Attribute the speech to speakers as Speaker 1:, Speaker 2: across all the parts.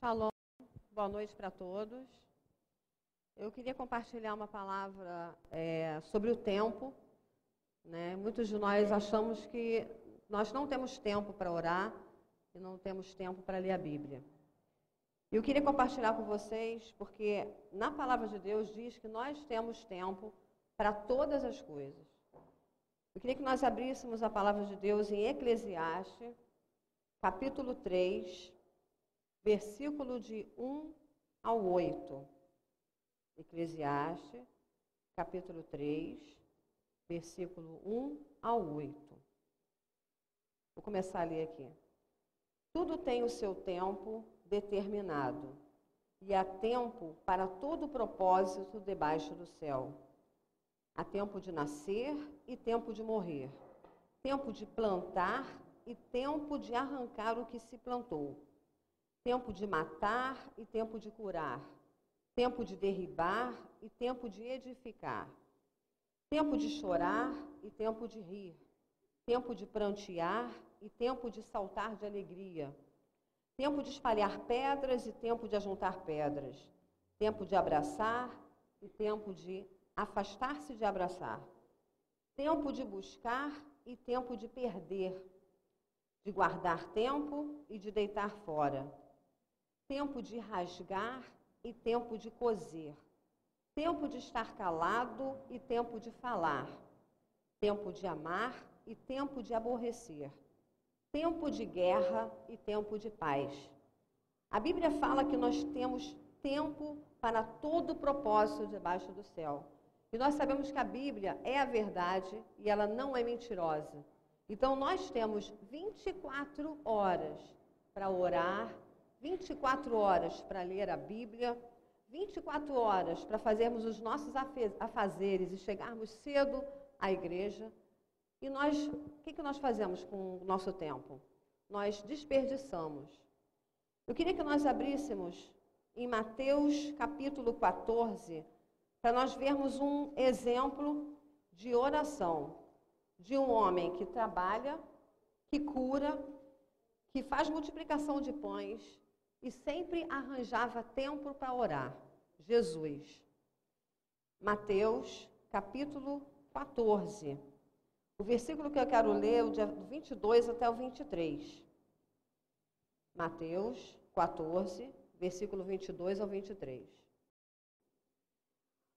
Speaker 1: Shalom, boa noite para todos. Eu queria compartilhar uma palavra é, sobre o tempo. Né? Muitos de nós achamos que nós não temos tempo para orar e não temos tempo para ler a Bíblia. Eu queria compartilhar com vocês, porque na palavra de Deus diz que nós temos tempo para todas as coisas. Eu queria que nós abríssemos a palavra de Deus em Eclesiastes, capítulo 3, versículo de 1 ao 8. Eclesiastes, capítulo 3, versículo 1 ao 8. Vou começar a ler aqui. Tudo tem o seu tempo determinado, e há tempo para todo propósito debaixo do céu. Há tempo de nascer e tempo de morrer, tempo de plantar e tempo de arrancar o que se plantou, tempo de matar e tempo de curar tempo de derribar e tempo de edificar, tempo de chorar e tempo de rir, tempo de prantear e tempo de saltar de alegria, tempo de espalhar pedras e tempo de ajuntar pedras, tempo de abraçar e tempo de afastar-se de abraçar, tempo de buscar e tempo de perder, de guardar tempo e de deitar fora, tempo de rasgar e tempo de coser, tempo de estar calado e tempo de falar, tempo de amar e tempo de aborrecer, tempo de guerra e tempo de paz. A Bíblia fala que nós temos tempo para todo propósito debaixo do céu. E nós sabemos que a Bíblia é a verdade e ela não é mentirosa. Então nós temos 24 horas para orar, 24 horas para ler a Bíblia, 24 horas para fazermos os nossos afazeres e chegarmos cedo à igreja. E nós, o que, que nós fazemos com o nosso tempo? Nós desperdiçamos. Eu queria que nós abríssemos em Mateus capítulo 14, para nós vermos um exemplo de oração de um homem que trabalha, que cura, que faz multiplicação de pães, e sempre arranjava tempo para orar. Jesus. Mateus, capítulo 14. O versículo que eu quero ler é o de 22 até o 23. Mateus 14, versículo 22 ao 23.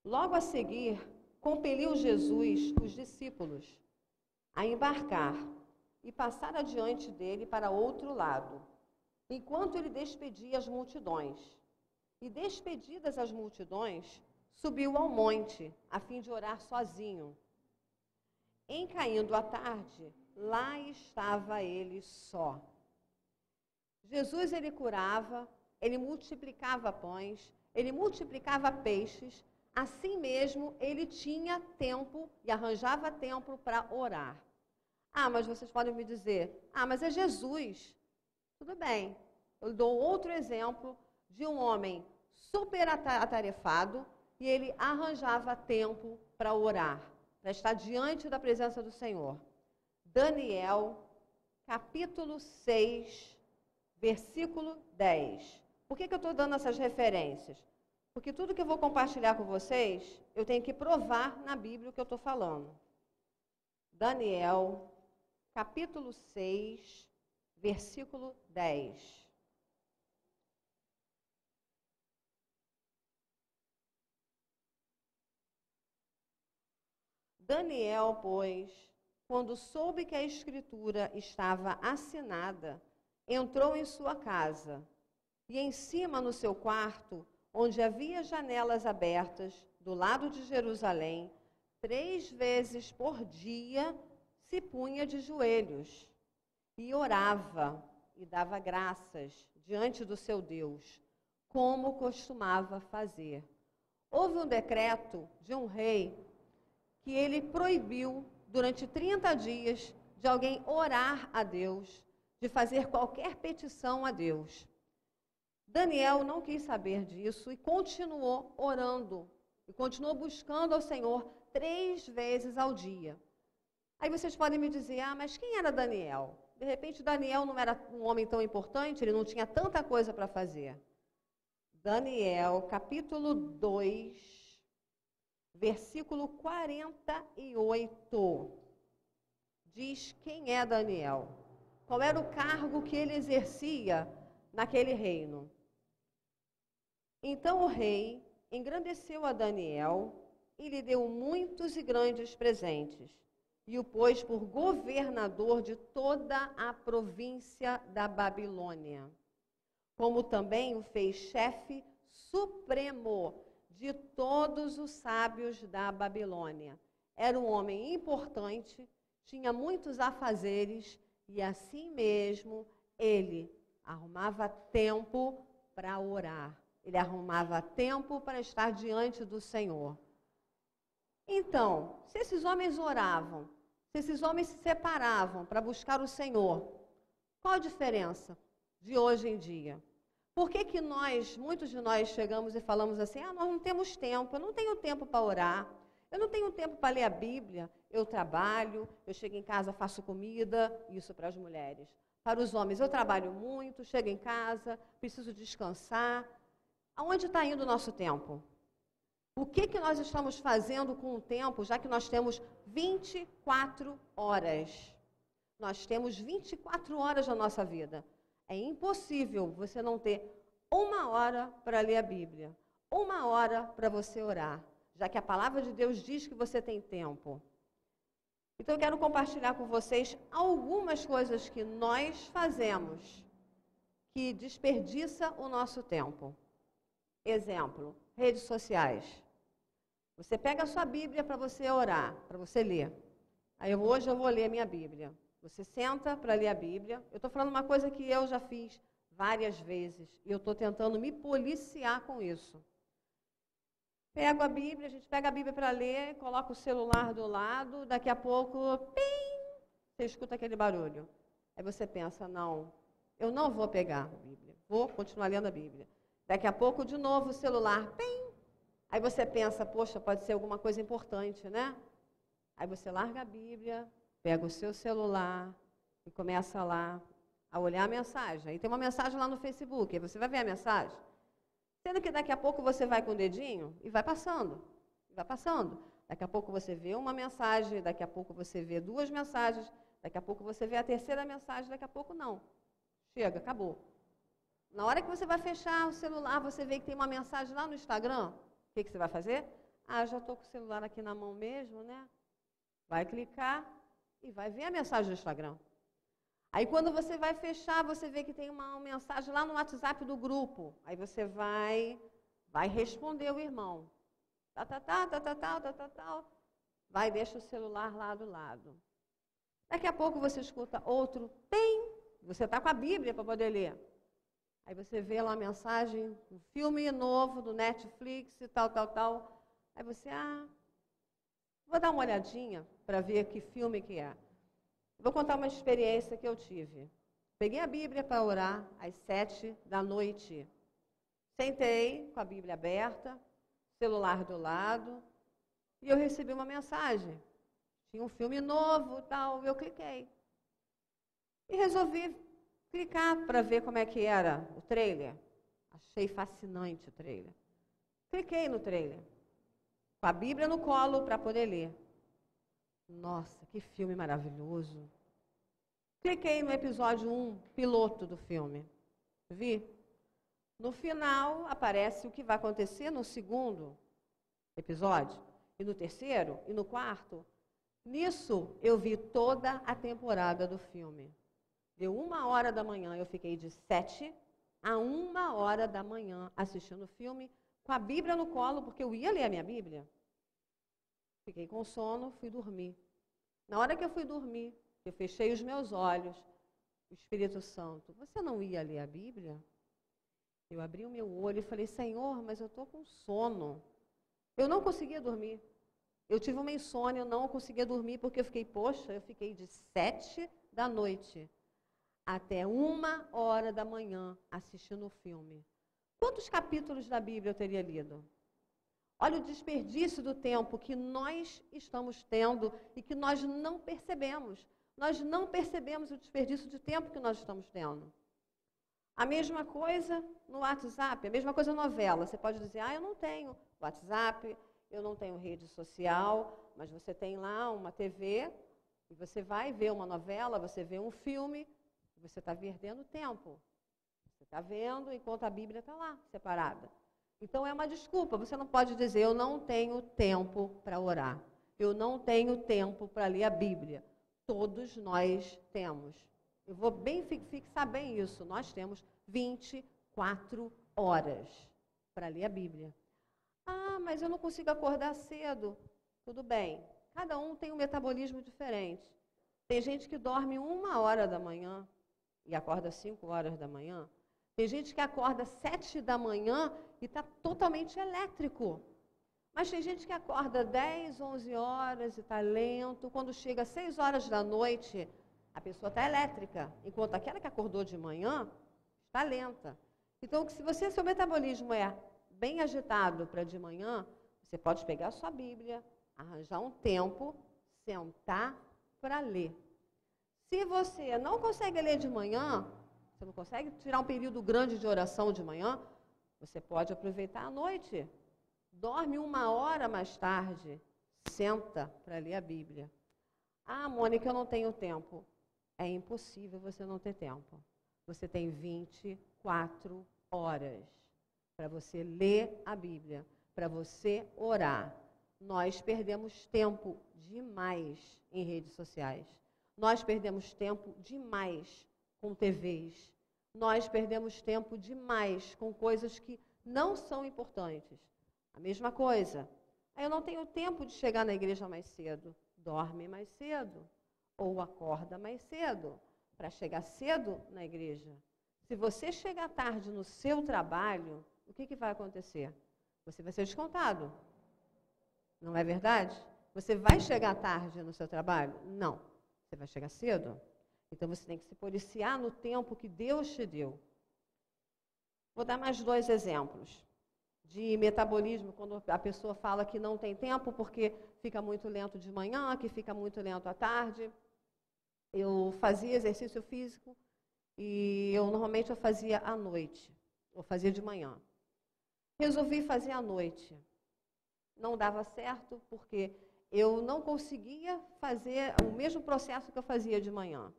Speaker 1: Logo a seguir, compeliu Jesus os discípulos a embarcar e passar adiante dele para outro lado enquanto ele despedia as multidões. E despedidas as multidões, subiu ao monte, a fim de orar sozinho. Em caindo a tarde, lá estava ele só. Jesus ele curava, ele multiplicava pães, ele multiplicava peixes, assim mesmo ele tinha tempo e arranjava tempo para orar. Ah, mas vocês podem me dizer, ah, mas é Jesus. Tudo bem. Eu dou outro exemplo de um homem super atarefado e ele arranjava tempo para orar, para estar diante da presença do Senhor. Daniel, capítulo 6, versículo 10. Por que, que eu estou dando essas referências? Porque tudo que eu vou compartilhar com vocês, eu tenho que provar na Bíblia o que eu estou falando. Daniel, capítulo 6, versículo 10. Daniel, pois, quando soube que a escritura estava assinada, entrou em sua casa e em cima no seu quarto, onde havia janelas abertas, do lado de Jerusalém, três vezes por dia se punha de joelhos e orava e dava graças diante do seu Deus, como costumava fazer. Houve um decreto de um rei que ele proibiu durante 30 dias de alguém orar a Deus, de fazer qualquer petição a Deus. Daniel não quis saber disso e continuou orando, e continuou buscando ao Senhor três vezes ao dia. Aí vocês podem me dizer, ah, mas quem era Daniel? De repente, Daniel não era um homem tão importante, ele não tinha tanta coisa para fazer. Daniel, capítulo 2, versículo 48. Diz quem é Daniel. Qual era o cargo que ele exercia naquele reino? Então o rei engrandeceu a Daniel e lhe deu muitos e grandes presentes, e o pôs por governador de toda a província da Babilônia, como também o fez chefe supremo de todos os sábios da Babilônia. Era um homem importante, tinha muitos afazeres e assim mesmo ele arrumava tempo para orar. Ele arrumava tempo para estar diante do Senhor. Então, se esses homens oravam, se esses homens se separavam para buscar o Senhor, qual a diferença de hoje em dia? Por que, que nós, muitos de nós, chegamos e falamos assim: ah, nós não temos tempo, eu não tenho tempo para orar, eu não tenho tempo para ler a Bíblia, eu trabalho, eu chego em casa, faço comida, isso para as mulheres. Para os homens, eu trabalho muito, chego em casa, preciso descansar. Aonde está indo o nosso tempo? O que, que nós estamos fazendo com o tempo, já que nós temos 24 horas? Nós temos 24 horas na nossa vida. É impossível você não ter uma hora para ler a Bíblia, uma hora para você orar, já que a palavra de Deus diz que você tem tempo. Então, eu quero compartilhar com vocês algumas coisas que nós fazemos que desperdiça o nosso tempo. Exemplo, redes sociais. Você pega a sua Bíblia para você orar, para você ler. Aí hoje eu vou ler a minha Bíblia. Você senta para ler a Bíblia. Eu estou falando uma coisa que eu já fiz várias vezes e eu estou tentando me policiar com isso. Pego a Bíblia, a gente pega a Bíblia para ler, coloca o celular do lado, daqui a pouco, pim, você escuta aquele barulho. Aí você pensa, não, eu não vou pegar a Bíblia, vou continuar lendo a Bíblia. Daqui a pouco, de novo, o celular, pim. Aí você pensa, poxa, pode ser alguma coisa importante, né? Aí você larga a Bíblia, pega o seu celular e começa lá a olhar a mensagem. Aí tem uma mensagem lá no Facebook, aí você vai ver a mensagem. Sendo que daqui a pouco você vai com o dedinho e vai passando, vai passando. Daqui a pouco você vê uma mensagem, daqui a pouco você vê duas mensagens, daqui a pouco você vê a terceira mensagem, daqui a pouco não. Chega, acabou. Na hora que você vai fechar o celular, você vê que tem uma mensagem lá no Instagram, o que, que você vai fazer? Ah, já estou com o celular aqui na mão mesmo, né? Vai clicar e vai ver a mensagem do Instagram. Aí quando você vai fechar, você vê que tem uma mensagem lá no WhatsApp do grupo. Aí você vai, vai responder o irmão. Tá, tá, tá, tá, tá, tá, tá, tá, tá. Vai deixa o celular lá do lado. Daqui a pouco você escuta outro, tem. Você está com a Bíblia para poder ler. Aí você vê lá a mensagem, um filme novo do Netflix e tal, tal, tal. Aí você, ah, vou dar uma olhadinha para ver que filme que é. Vou contar uma experiência que eu tive. Peguei a Bíblia para orar às sete da noite. Sentei com a Bíblia aberta, celular do lado, e eu recebi uma mensagem. Tinha um filme novo, tal, eu cliquei. E resolvi clicar para ver como é que era o trailer. Achei fascinante o trailer. Cliquei no trailer, com a Bíblia no colo para poder ler. Nossa, que filme maravilhoso. Cliquei no episódio 1, piloto do filme. Vi. No final aparece o que vai acontecer no segundo episódio, e no terceiro, e no quarto. Nisso eu vi toda a temporada do filme. Deu uma hora da manhã, eu fiquei de sete a uma hora da manhã assistindo o filme, com a Bíblia no colo, porque eu ia ler a minha Bíblia. Fiquei com sono, fui dormir. Na hora que eu fui dormir, eu fechei os meus olhos, o Espírito Santo, você não ia ler a Bíblia? Eu abri o meu olho e falei, Senhor, mas eu estou com sono. Eu não conseguia dormir. Eu tive uma insônia, eu não conseguia dormir, porque eu fiquei, poxa, eu fiquei de sete da noite até uma hora da manhã assistindo o filme. Quantos capítulos da Bíblia eu teria lido? Olha o desperdício do tempo que nós estamos tendo e que nós não percebemos. Nós não percebemos o desperdício de tempo que nós estamos tendo. A mesma coisa no WhatsApp, a mesma coisa novela. Você pode dizer, ah, eu não tenho WhatsApp, eu não tenho rede social, mas você tem lá uma TV e você vai ver uma novela, você vê um filme, você está perdendo tempo. Você está vendo enquanto a Bíblia está lá, separada. Então é uma desculpa. Você não pode dizer, eu não tenho tempo para orar. Eu não tenho tempo para ler a Bíblia. Todos nós temos. Eu vou bem fixar bem isso. Nós temos 24 horas para ler a Bíblia. Ah, mas eu não consigo acordar cedo. Tudo bem. Cada um tem um metabolismo diferente. Tem gente que dorme uma hora da manhã e acorda cinco horas da manhã. Tem gente que acorda sete da manhã e está totalmente elétrico. Mas tem gente que acorda 10, 11 horas e está lento. Quando chega às 6 horas da noite, a pessoa está elétrica. Enquanto aquela que acordou de manhã está lenta. Então, se você, seu metabolismo é bem agitado para de manhã, você pode pegar a sua Bíblia, arranjar um tempo, sentar para ler. Se você não consegue ler de manhã, você não consegue tirar um período grande de oração de manhã, você pode aproveitar à noite. Dorme uma hora mais tarde, senta para ler a Bíblia. Ah, Mônica, eu não tenho tempo. É impossível você não ter tempo. Você tem 24 horas para você ler a Bíblia, para você orar nós perdemos tempo demais em redes sociais. Nós perdemos tempo demais com TVs. Nós perdemos tempo demais com coisas que não são importantes. A mesma coisa. Eu não tenho tempo de chegar na igreja mais cedo. Dorme mais cedo. Ou acorda mais cedo. Para chegar cedo na igreja. Se você chegar tarde no seu trabalho, o que, que vai acontecer? Você vai ser descontado. Não é verdade? Você vai chegar tarde no seu trabalho? Não. Você vai chegar cedo? Então você tem que se policiar no tempo que Deus te deu. Vou dar mais dois exemplos de metabolismo, quando a pessoa fala que não tem tempo porque fica muito lento de manhã, que fica muito lento à tarde. Eu fazia exercício físico e eu normalmente eu fazia à noite, ou fazia de manhã. Resolvi fazer à noite não dava certo porque eu não conseguia fazer o mesmo processo que eu fazia de manhã.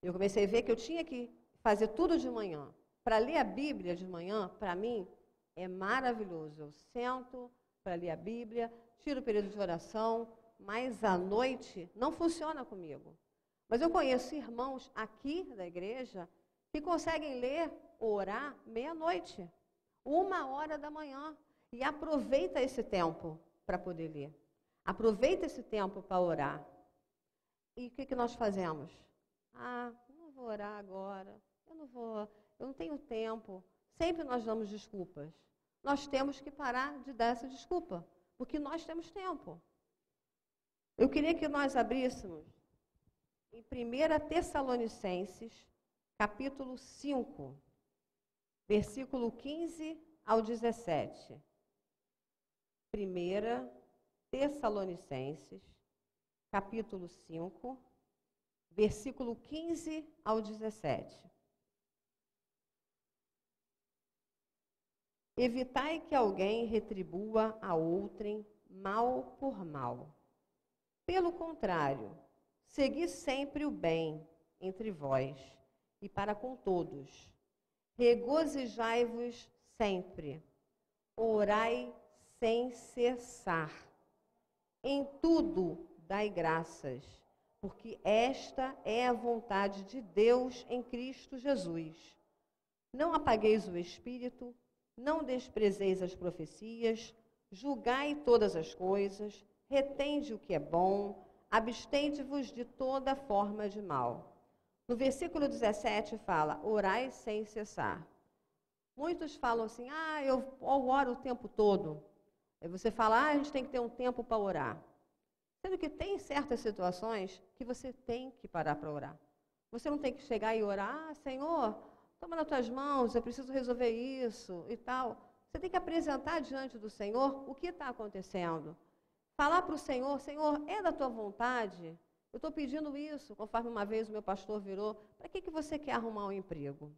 Speaker 1: Eu comecei a ver que eu tinha que fazer tudo de manhã. Para ler a Bíblia de manhã, para mim, é maravilhoso. Eu sento para ler a Bíblia, tiro o período de oração, mas à noite não funciona comigo. Mas eu conheço irmãos aqui da igreja que conseguem ler, orar meia-noite, uma hora da manhã. E aproveita esse tempo para poder ler. Aproveita esse tempo para orar. E o que, que nós fazemos? Ah, não vou orar agora. Eu não vou, eu não tenho tempo. Sempre nós damos desculpas. Nós temos que parar de dar essa desculpa, porque nós temos tempo. Eu queria que nós abríssemos em 1 Tessalonicenses, capítulo 5, versículo 15 ao 17. 1 Tessalonicenses, capítulo 5, versículo 15 ao 17. Evitai que alguém retribua a outrem mal por mal. Pelo contrário, segui sempre o bem entre vós e para com todos. Regozijai-vos sempre. Orai sem cessar. Em tudo dai graças, porque esta é a vontade de Deus em Cristo Jesus. Não apagueis o espírito, não desprezeis as profecias, julgai todas as coisas, retende o que é bom, abstende-vos de toda forma de mal. No versículo 17 fala: orai sem cessar. Muitos falam assim: ah, eu oro o tempo todo. Aí você fala, ah, a gente tem que ter um tempo para orar. Sendo que tem certas situações que você tem que parar para orar. Você não tem que chegar e orar, ah, Senhor, toma nas tuas mãos, eu preciso resolver isso e tal. Você tem que apresentar diante do Senhor o que está acontecendo. Falar para o Senhor, Senhor, é da tua vontade? Eu estou pedindo isso, conforme uma vez o meu pastor virou, para que, que você quer arrumar um emprego?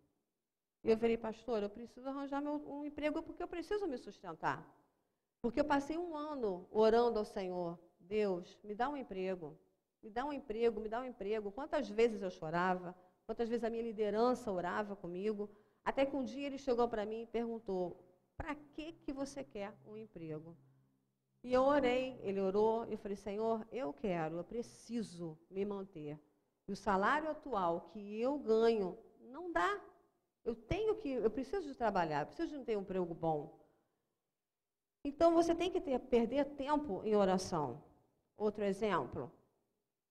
Speaker 1: E eu falei, pastor, eu preciso arranjar meu, um emprego porque eu preciso me sustentar. Porque eu passei um ano orando ao Senhor, Deus, me dá um emprego, me dá um emprego, me dá um emprego. Quantas vezes eu chorava, quantas vezes a minha liderança orava comigo, até que um dia ele chegou para mim e perguntou: para que, que você quer um emprego? E eu orei, ele orou, eu falei: Senhor, eu quero, eu preciso me manter. E o salário atual que eu ganho não dá. Eu tenho que, eu preciso de trabalhar, eu preciso de ter um emprego bom. Então você tem que ter, perder tempo em oração. Outro exemplo,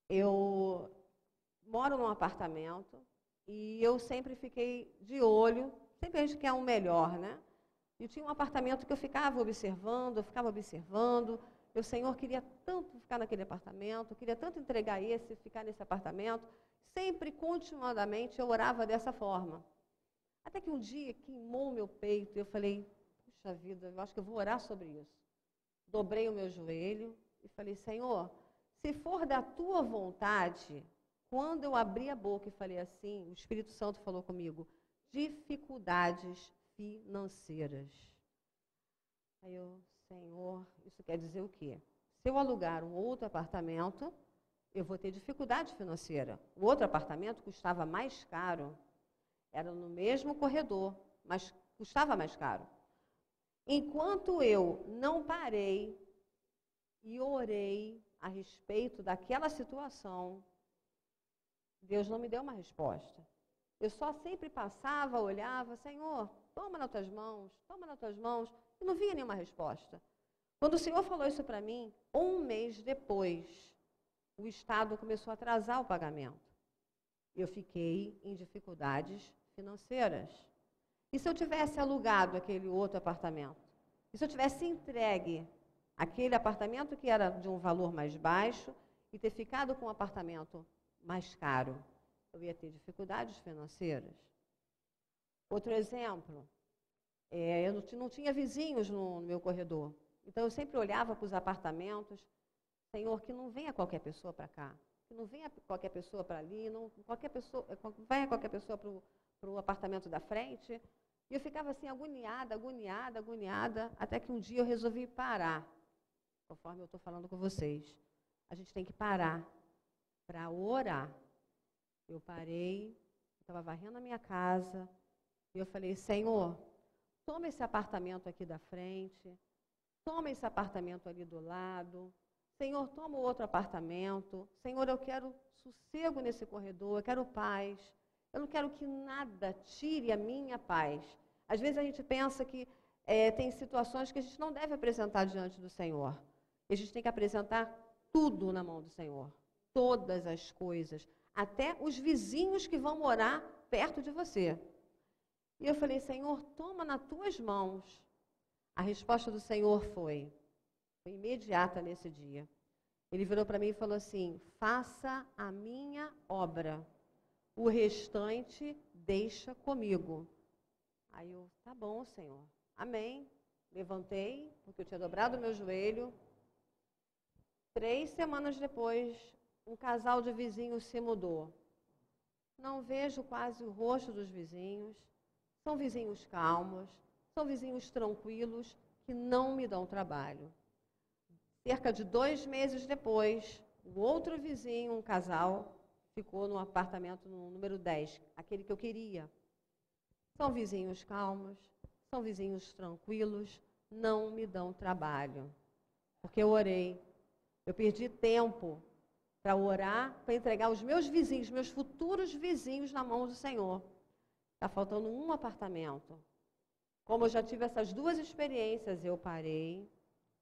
Speaker 1: eu moro num apartamento e eu sempre fiquei de olho, sempre a gente quer um melhor, né? E tinha um apartamento que eu ficava observando, eu ficava observando. Meu Senhor queria tanto ficar naquele apartamento, queria tanto entregar esse, ficar nesse apartamento. Sempre, continuadamente, eu orava dessa forma. Até que um dia queimou meu peito e eu falei, puxa vida, eu acho que eu vou orar sobre isso. Dobrei o meu joelho e falei, Senhor, se for da tua vontade, quando eu abri a boca e falei assim, o Espírito Santo falou comigo, dificuldades financeiras. Aí eu, Senhor, isso quer dizer o quê? Se eu alugar um outro apartamento, eu vou ter dificuldade financeira. O outro apartamento custava mais caro. Era no mesmo corredor, mas custava mais caro. Enquanto eu não parei e orei a respeito daquela situação, Deus não me deu uma resposta. Eu só sempre passava, olhava, Senhor, toma nas tuas mãos, toma nas tuas mãos, e não vinha nenhuma resposta. Quando o Senhor falou isso para mim, um mês depois, o Estado começou a atrasar o pagamento. Eu fiquei em dificuldades financeiras. E se eu tivesse alugado aquele outro apartamento? E se eu tivesse entregue aquele apartamento que era de um valor mais baixo e ter ficado com um apartamento mais caro? Eu ia ter dificuldades financeiras. Outro exemplo, é, eu não tinha vizinhos no, no meu corredor. Então eu sempre olhava para os apartamentos, Senhor, que não venha qualquer pessoa para cá, que não venha qualquer pessoa para ali, não qualquer pessoa, venha qualquer pessoa para o apartamento da frente. E eu ficava assim agoniada, agoniada, agoniada, até que um dia eu resolvi parar, conforme eu estou falando com vocês. A gente tem que parar para orar. Eu parei, estava varrendo a minha casa, e eu falei, Senhor, toma esse apartamento aqui da frente, toma esse apartamento ali do lado, Senhor, toma outro apartamento, Senhor, eu quero sossego nesse corredor, eu quero paz, eu não quero que nada tire a minha paz. Às vezes a gente pensa que é, tem situações que a gente não deve apresentar diante do Senhor. A gente tem que apresentar tudo na mão do Senhor, todas as coisas, até os vizinhos que vão morar perto de você. E eu falei, Senhor, toma nas tuas mãos. A resposta do Senhor foi, foi imediata nesse dia. Ele virou para mim e falou assim: faça a minha obra, o restante deixa comigo. Aí eu, tá bom, Senhor, amém. Levantei, porque eu tinha dobrado meu joelho. Três semanas depois, um casal de vizinhos se mudou. Não vejo quase o rosto dos vizinhos. São vizinhos calmos, são vizinhos tranquilos que não me dão trabalho. Cerca de dois meses depois, o outro vizinho, um casal, ficou no apartamento no número 10, aquele que eu queria. São vizinhos calmos, são vizinhos tranquilos, não me dão trabalho. Porque eu orei, eu perdi tempo para orar, para entregar os meus vizinhos, meus futuros vizinhos na mão do Senhor. Está faltando um apartamento. Como eu já tive essas duas experiências, eu parei,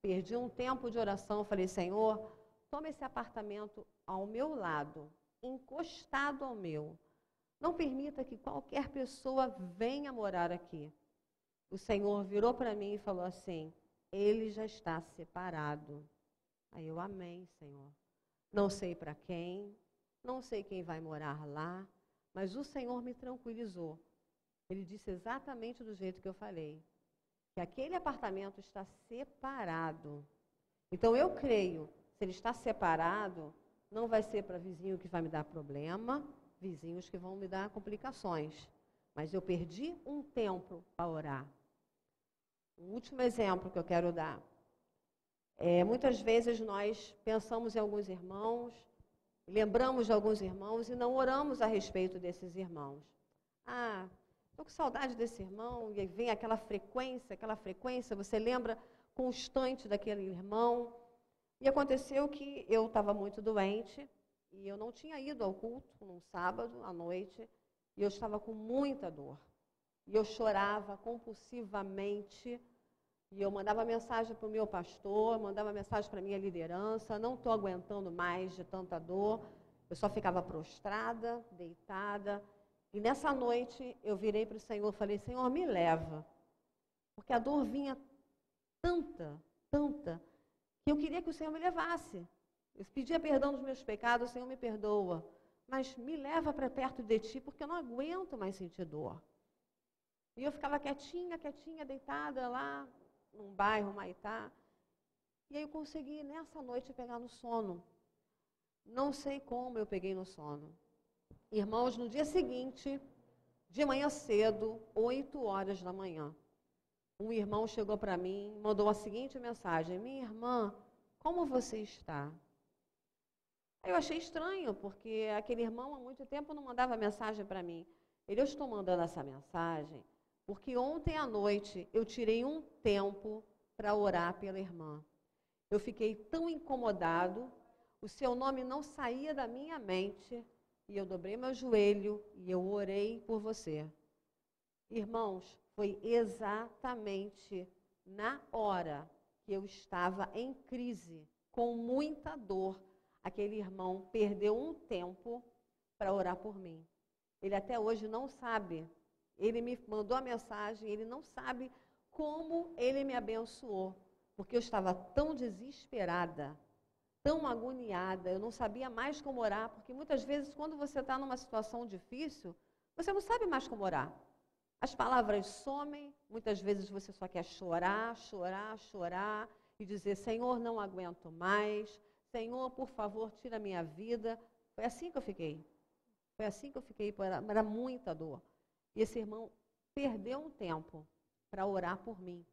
Speaker 1: perdi um tempo de oração, falei, Senhor, toma esse apartamento ao meu lado, encostado ao meu. Não permita que qualquer pessoa venha morar aqui. O Senhor virou para mim e falou assim: Ele já está separado. Aí eu, amém, Senhor. Não sei para quem, não sei quem vai morar lá, mas o Senhor me tranquilizou. Ele disse exatamente do jeito que eu falei. Que aquele apartamento está separado. Então eu creio, se ele está separado, não vai ser para vizinho que vai me dar problema, vizinhos que vão me dar complicações. mas eu perdi um tempo para orar. Um último exemplo que eu quero dar. É, muitas vezes nós pensamos em alguns irmãos, lembramos de alguns irmãos e não oramos a respeito desses irmãos. Ah, estou com saudade desse irmão, e vem aquela frequência, aquela frequência, você lembra constante daquele irmão. E aconteceu que eu estava muito doente e eu não tinha ido ao culto num sábado à noite e eu estava com muita dor. E eu chorava compulsivamente e eu mandava mensagem para o meu pastor, mandava mensagem para a minha liderança, não estou aguentando mais de tanta dor. Eu só ficava prostrada, deitada. E nessa noite eu virei para o Senhor e falei, Senhor, me leva. Porque a dor vinha tanta, tanta, que eu queria que o Senhor me levasse. Eu pedia perdão dos meus pecados, o Senhor me perdoa. Mas me leva para perto de ti, porque eu não aguento mais sentir dor. E eu ficava quietinha, quietinha, deitada lá, num bairro, Maitá. E aí eu consegui, nessa noite, pegar no sono. Não sei como eu peguei no sono. Irmãos, no dia seguinte, de manhã cedo, 8 horas da manhã, um irmão chegou para mim, mandou a seguinte mensagem: Minha irmã, como você está? Eu achei estranho, porque aquele irmão há muito tempo não mandava mensagem para mim. Ele, eu estou mandando essa mensagem porque ontem à noite eu tirei um tempo para orar pela irmã. Eu fiquei tão incomodado, o seu nome não saía da minha mente, e eu dobrei meu joelho e eu orei por você. Irmãos, foi exatamente na hora que eu estava em crise, com muita dor, aquele irmão perdeu um tempo para orar por mim. Ele até hoje não sabe ele me mandou a mensagem, ele não sabe como ele me abençoou, porque eu estava tão desesperada, tão agoniada, eu não sabia mais como orar, porque muitas vezes, quando você está numa situação difícil, você não sabe mais como orar. As palavras somem, muitas vezes você só quer chorar, chorar, chorar e dizer: Senhor, não aguento mais, Senhor, por favor, tira a minha vida. Foi assim que eu fiquei. Foi assim que eu fiquei, era muita dor. E esse irmão perdeu um tempo para orar por mim.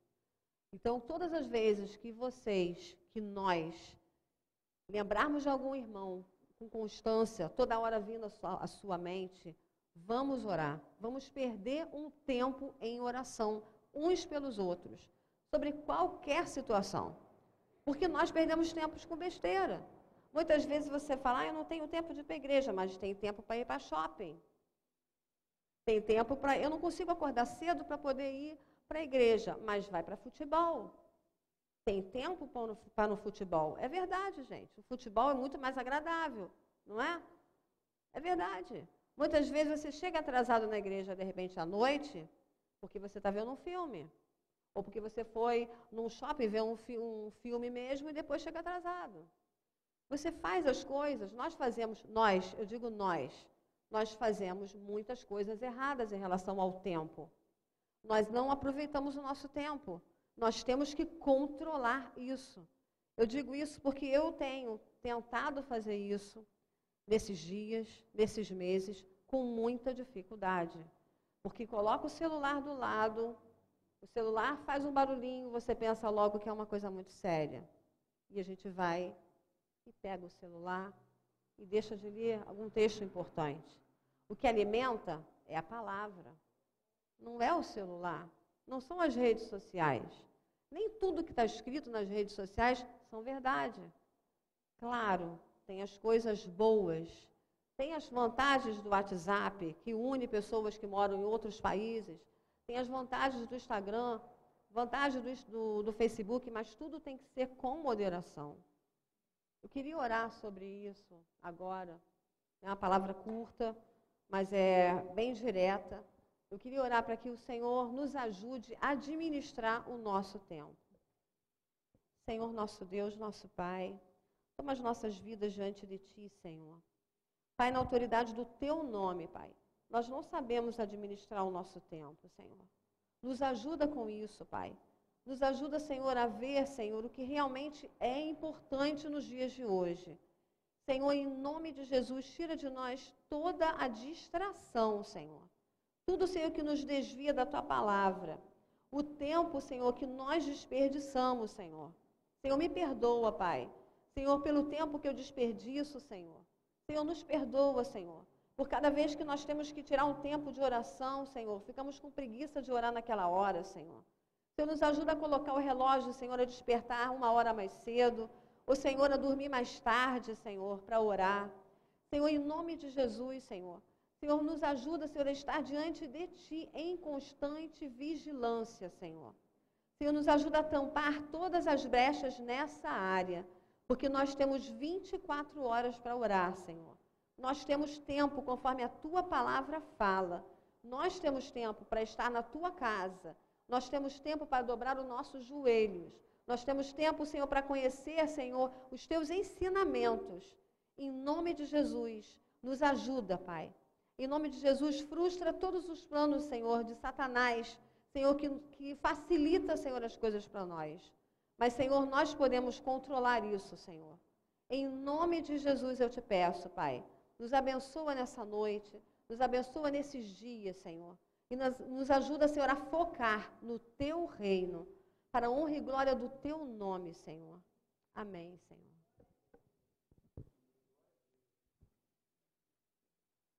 Speaker 1: Então, todas as vezes que vocês, que nós, lembrarmos de algum irmão com constância, toda hora vindo à sua, à sua mente, vamos orar. Vamos perder um tempo em oração, uns pelos outros, sobre qualquer situação. Porque nós perdemos tempos com besteira. Muitas vezes você fala, ah, eu não tenho tempo de ir para a igreja, mas tem tempo para ir para shopping. Tem tempo para. Eu não consigo acordar cedo para poder ir para a igreja, mas vai para futebol. Tem tempo para no, futebol. É verdade, gente. O futebol é muito mais agradável, não é? É verdade. Muitas vezes você chega atrasado na igreja, de repente, à noite, porque você está vendo um filme. Ou porque você foi num shopping ver um, fi um filme mesmo e depois chega atrasado. Você faz as coisas, nós fazemos, nós, eu digo nós, nós fazemos muitas coisas erradas em relação ao tempo. Nós não aproveitamos o nosso tempo. Nós temos que controlar isso. Eu digo isso porque eu tenho tentado fazer isso nesses dias, nesses meses, com muita dificuldade. Porque coloca o celular do lado, o celular faz um barulhinho, você pensa logo que é uma coisa muito séria. E a gente vai e pega o celular e deixa de ler algum texto importante. O que alimenta é a palavra, não é o celular, não são as redes sociais. Nem tudo que está escrito nas redes sociais são verdade. Claro, tem as coisas boas, tem as vantagens do WhatsApp, que une pessoas que moram em outros países, tem as vantagens do Instagram, vantagens do, do, do Facebook, mas tudo tem que ser com moderação. Eu queria orar sobre isso agora. É uma palavra curta, mas é bem direta. Eu queria orar para que o Senhor nos ajude a administrar o nosso tempo. Senhor, nosso Deus, nosso Pai, toma as nossas vidas diante de Ti, Senhor. Pai, na autoridade do Teu nome, Pai, nós não sabemos administrar o nosso tempo, Senhor. Nos ajuda com isso, Pai. Nos ajuda, Senhor, a ver, Senhor, o que realmente é importante nos dias de hoje. Senhor, em nome de Jesus, tira de nós toda a distração, Senhor. Tudo, Senhor, que nos desvia da tua palavra. O tempo, Senhor, que nós desperdiçamos, Senhor. Senhor, me perdoa, Pai. Senhor, pelo tempo que eu desperdiço, Senhor. Senhor, nos perdoa, Senhor. Por cada vez que nós temos que tirar um tempo de oração, Senhor, ficamos com preguiça de orar naquela hora, Senhor. Senhor, nos ajuda a colocar o relógio, Senhor, a despertar uma hora mais cedo. O Senhor, a dormir mais tarde, Senhor, para orar. Senhor, em nome de Jesus, Senhor. Senhor, nos ajuda, Senhor, a estar diante de Ti em constante vigilância, Senhor. Senhor, nos ajuda a tampar todas as brechas nessa área, porque nós temos 24 horas para orar, Senhor. Nós temos tempo, conforme a Tua palavra fala. Nós temos tempo para estar na Tua casa. Nós temos tempo para dobrar os nossos joelhos. Nós temos tempo, Senhor, para conhecer, Senhor, os Teus ensinamentos. Em nome de Jesus, nos ajuda, Pai. Em nome de Jesus, frustra todos os planos, Senhor, de Satanás, Senhor, que, que facilita, Senhor, as coisas para nós. Mas, Senhor, nós podemos controlar isso, Senhor. Em nome de Jesus eu te peço, Pai. Nos abençoa nessa noite, nos abençoa nesses dias, Senhor. E nos, nos ajuda, Senhor, a focar no teu reino, para a honra e glória do teu nome, Senhor. Amém, Senhor.